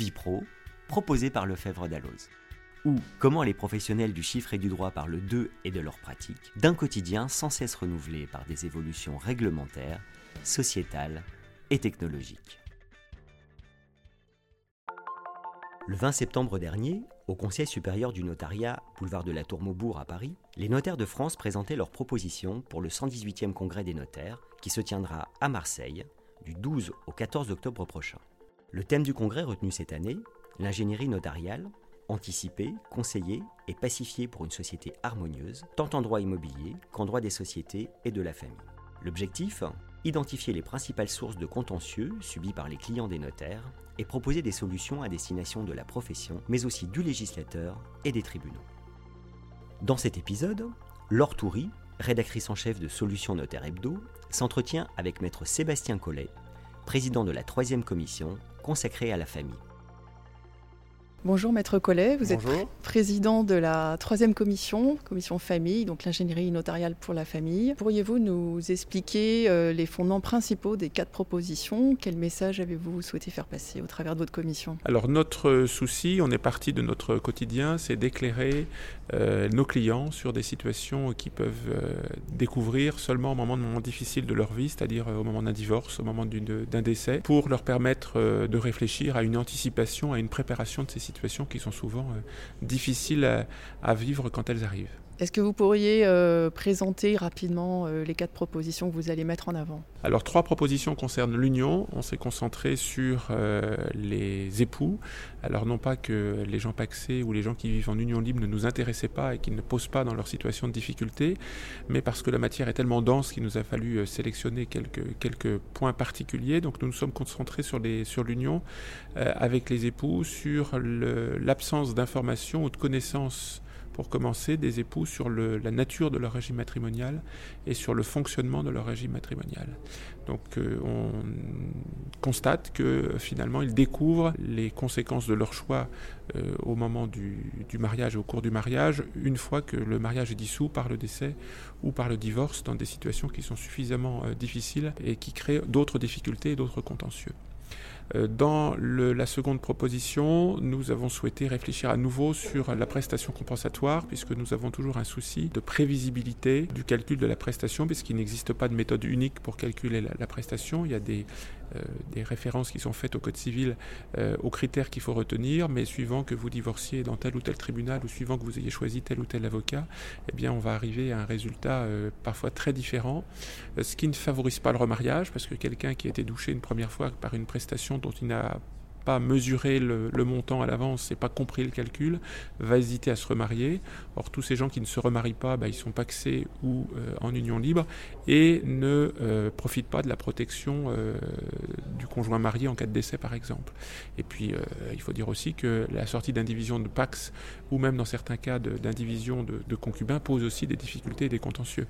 Vipro, proposé par Lefebvre Dalloz. Ou comment les professionnels du chiffre et du droit parlent d'eux et de leurs pratiques, d'un quotidien sans cesse renouvelé par des évolutions réglementaires, sociétales et technologiques. Le 20 septembre dernier, au Conseil supérieur du notariat, boulevard de la Tour Maubourg à Paris, les notaires de France présentaient leurs propositions pour le 118e congrès des notaires qui se tiendra à Marseille du 12 au 14 octobre prochain. Le thème du congrès retenu cette année, l'ingénierie notariale, anticiper, conseiller et pacifier pour une société harmonieuse, tant en droit immobilier qu'en droit des sociétés et de la famille. L'objectif Identifier les principales sources de contentieux subis par les clients des notaires et proposer des solutions à destination de la profession, mais aussi du législateur et des tribunaux. Dans cet épisode, Laure Toury, rédactrice en chef de Solutions Notaire Hebdo, s'entretient avec maître Sébastien Collet, président de la troisième commission consacrée à la famille. Bonjour Maître Collet, vous êtes président de la troisième commission, commission famille, donc l'ingénierie notariale pour la famille. Pourriez-vous nous expliquer euh, les fondements principaux des quatre propositions? Quel message avez-vous souhaité faire passer au travers de votre commission? Alors notre souci, on est parti de notre quotidien, c'est d'éclairer euh, nos clients sur des situations qu'ils peuvent euh, découvrir seulement au moment de moments difficiles de leur vie, c'est-à-dire au moment d'un divorce, au moment d'un décès, pour leur permettre de réfléchir à une anticipation, à une préparation de ces situations qui sont souvent euh, difficiles à, vivre quand elles arrivent. Est-ce que vous pourriez euh, présenter rapidement euh, les quatre propositions que vous allez mettre en avant? Alors trois propositions concernent l'union. On s'est concentré sur les époux. Alors non pas que les gens paxés ou les gens qui vivent en union libre ne nous intéressaient pas et qu'ils ne posent pas dans leur situation de difficulté, mais parce que la matière est tellement dense qu'il nous a fallu sélectionner quelques, points particuliers. Donc nous nous sommes concentrés sur l'union avec les époux, sur l'absence d'informations ou de connaissances pour commencer, des époux sur la nature de leur régime matrimonial et sur le fonctionnement de leur régime matrimonial. Donc euh, on constate que finalement ils découvrent les conséquences de leur choix euh, au moment du, du, mariage et au cours du mariage, une fois que le mariage est dissous par le décès ou par le divorce, dans des situations qui sont suffisamment euh, difficiles et qui créent d'autres difficultés et d'autres contentieux. Euh, dans la seconde proposition, nous avons souhaité réfléchir à nouveau sur la prestation compensatoire, puisque nous avons toujours un souci de prévisibilité du calcul de la prestation, puisqu'il n'existe pas de méthode unique pour calculer la, prestation. Il y a des, des, références qui sont faites au Code civil euh, aux critères qu'il faut retenir, mais suivant que vous divorciez dans tel ou tel tribunal ou suivant que vous ayez choisi tel ou tel avocat, eh bien on va arriver à un résultat parfois très différent, ce qui ne favorise pas le remariage, parce que quelqu'un qui a été douché une première fois par une prestation dont il n'a pas mesuré le, montant à l'avance et pas compris le calcul, va hésiter à se remarier. Or, tous ces gens qui ne se remarient pas, bah, ils sont paxés ou euh, en union libre et ne euh, profitent pas de la protection euh, du conjoint marié en cas de décès, par exemple. Et puis, il faut dire aussi que la sortie d'indivision de pax ou même dans certains cas d'indivision de, de, concubins pose aussi des difficultés et des contentieux.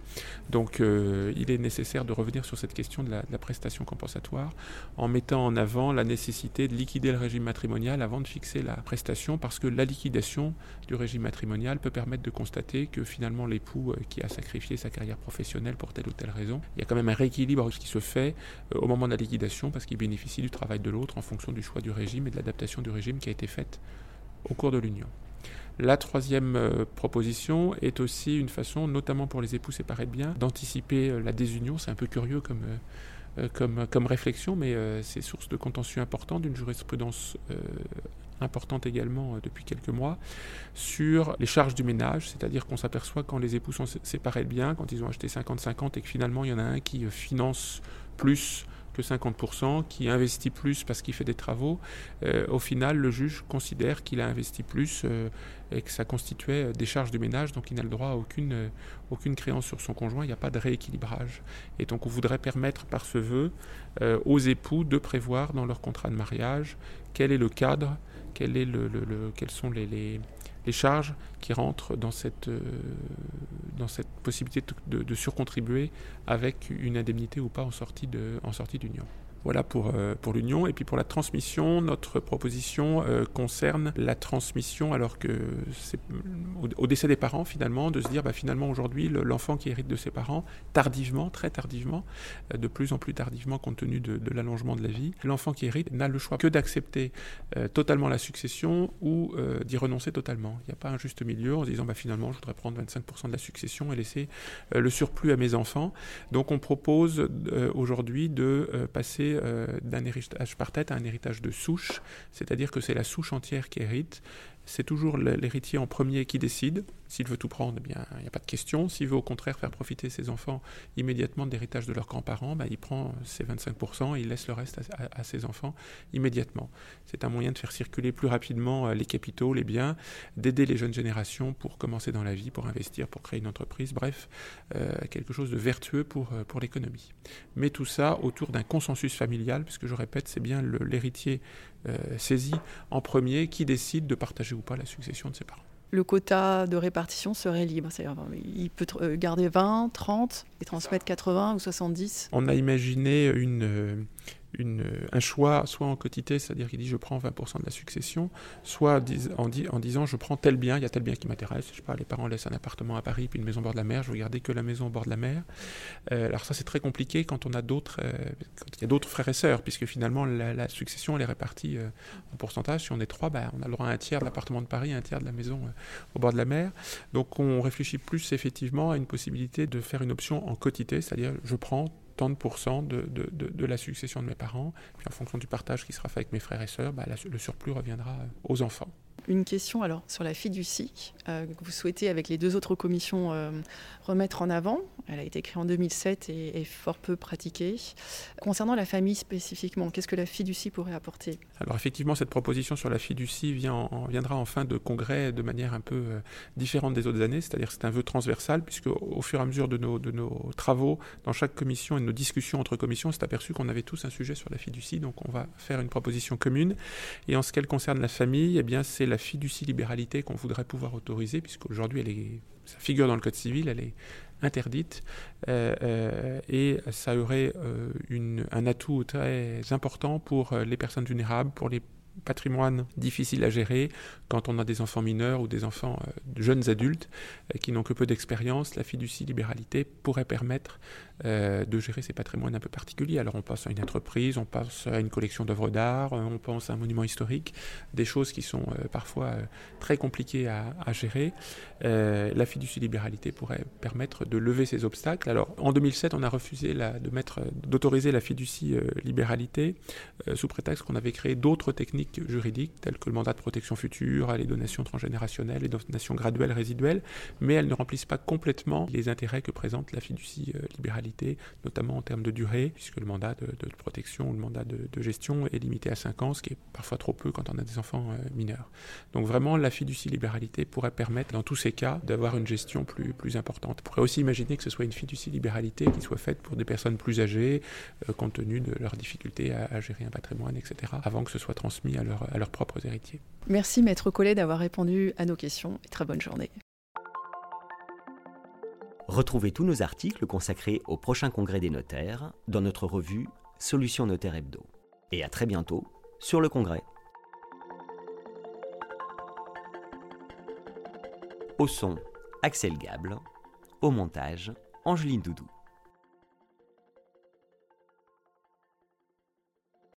Donc, il est nécessaire de revenir sur cette question de la, de la prestation compensatoire en mettant en avant la nécessité de liquider le régime matrimonial avant de fixer la prestation parce que la liquidation du régime matrimonial peut permettre de constater que finalement l'époux euh, qui a sacrifié sa carrière professionnelle pour telle ou telle raison, il y a quand même un rééquilibre qui se fait euh, au moment de la liquidation parce qu'il bénéficie du travail de l'autre en fonction du choix du régime et de l'adaptation du régime qui a été faite au cours de l'union. La troisième euh, proposition est aussi une façon, notamment pour les époux séparés de biens, d'anticiper la désunion. C'est un peu curieux comme, comme, comme réflexion, mais euh, c'est source de contentieux important, d'une jurisprudence euh, importante également depuis quelques mois, sur les charges du ménage, c'est-à-dire qu'on s'aperçoit quand les époux sont séparés de biens, quand ils ont acheté 50-50 et que finalement il y en a un qui finance plus que 50%, qui investit plus parce qu'il fait des travaux, euh, au final, le juge considère qu'il a investi plus euh, et que ça constituait euh, des charges du ménage, donc il n'a le droit à aucune, aucune créance sur son conjoint, il n'y a pas de rééquilibrage. Et donc on voudrait permettre par ce vœu aux époux de prévoir dans leur contrat de mariage quel est le cadre, quel est le, le, quels sont les, les charges qui rentrent dans cette, euh, dans cette possibilité de, surcontribuer avec une indemnité ou pas en sortie d'union. Voilà pour, euh, pour l'union. Et puis pour la transmission, notre proposition euh, concerne la transmission, alors que c'est au, décès des parents finalement, de se dire bah, finalement aujourd'hui l'enfant qui hérite de ses parents, tardivement, très tardivement, euh, de plus en plus tardivement compte tenu de, l'allongement de la vie, l'enfant qui hérite n'a le choix que d'accepter totalement la succession ou d'y renoncer totalement. Il n'y a pas un juste milieu en se disant bah, finalement je voudrais prendre 25% de la succession et laisser le surplus à mes enfants. Donc on propose aujourd'hui de passer euh, d'un héritage par tête à un héritage de souche, c'est-à-dire que c'est la souche entière qui hérite c'est toujours l'héritier en premier qui décide. S'il veut tout prendre, eh bien, il n'y a pas de question. S'il veut au contraire faire profiter ses enfants immédiatement de l'héritage de leurs grands-parents, bah, il prend ses 25% et il laisse le reste à, ses enfants immédiatement. C'est un moyen de faire circuler plus rapidement euh, les capitaux, les biens, d'aider les jeunes générations pour commencer dans la vie, pour investir, pour créer une entreprise, bref, euh, quelque chose de vertueux euh, pour l'économie. Mais tout ça autour d'un consensus familial, puisque je répète, c'est bien l'héritier saisi en premier qui décide de partager ou pas la succession de ses parents. Le quota de répartition serait libre, il peut euh, garder 20, 30 et transmettre 80 ou 70 On a imaginé une, euh, une, un choix, soit en quotité, c'est-à-dire qu'il dit je prends 20% de la succession, soit en, disant je prends tel bien, il y a tel bien qui m'intéresse. Je les parents laissent un appartement à Paris puis une maison au bord de la mer, je veux garder que la maison au bord de la mer. Euh, alors ça c'est très compliqué quand on a d'autres, euh, il y a d'autres frères et sœurs, puisque finalement la, succession elle est répartie euh, en pourcentage. Si on est trois, ben, on a le droit à un tiers de l'appartement de Paris, un tiers de la maison au bord de la mer. Donc on réfléchit plus effectivement à une possibilité de faire une option en quotité, c'est-à-dire je prends tant de, de, de, la succession de mes parents. Puis en fonction du partage qui sera fait avec mes frères et sœurs, bah, le surplus reviendra aux enfants. Une question alors sur la fiducie euh, que vous souhaitez avec les deux autres commissions euh, remettre en avant. Elle a été créée en 2007 et est fort peu pratiquée. Concernant la famille spécifiquement, qu'est-ce que la fiducie pourrait apporter? Alors effectivement, cette proposition sur la fiducie vient en, viendra en fin de congrès de manière un peu euh, différente des autres années, c'est-à-dire c'est un vœu transversal puisque au fur et à mesure de nos, de nos travaux dans chaque commission et de nos discussions entre commissions, c'est aperçu qu'on avait tous un sujet sur la fiducie, donc on va faire une proposition commune. Et en ce qu'elle concerne la famille, eh bien c'est la fiducie-libéralité qu'on voudrait pouvoir autoriser, puisqu'aujourd'hui, elle est, sa figure dans le Code civil, elle est interdite, euh, euh, et ça aurait euh, un atout très important pour les personnes vulnérables, pour les patrimoine difficile à gérer quand on a des enfants mineurs ou des enfants jeunes adultes qui n'ont que peu d'expérience. La fiducie libéralité pourrait permettre euh, de gérer ces patrimoines un peu particuliers. Alors on pense à une entreprise, on pense à une collection d'œuvres d'art, on pense à un monument historique, des choses qui sont euh, parfois euh, très compliquées à, gérer. la fiducie libéralité pourrait permettre de lever ces obstacles. Alors en 2007, on a refusé de mettre, d'autoriser la fiducie libéralité sous prétexte qu'on avait créé d'autres techniques juridiques telles que le mandat de protection future, les donations transgénérationnelles, les donations graduelles résiduelles, mais elles ne remplissent pas complètement les intérêts que présente la fiducie libéralité notamment en termes de durée, puisque le mandat de, protection ou le mandat de, gestion est limité à 5 ans, ce qui est parfois trop peu quand on a des enfants euh, mineurs. Donc vraiment, la fiducie-libéralité pourrait permettre, dans tous ces cas, d'avoir une gestion plus, importante. On pourrait aussi imaginer que ce soit une fiducie-libéralité qui soit faite pour des personnes plus âgées, euh, compte tenu de leurs difficultés à, gérer un patrimoine, etc., avant que ce soit transmis à, à leurs propres héritiers. Merci Maître Collet d'avoir répondu à nos questions et très bonne journée. Retrouvez tous nos articles consacrés au prochain congrès des notaires dans notre revue Solutions Notaire Hebdo. Et à très bientôt sur le congrès. Au son, Axel Gable. Au montage, Angeline Doudou.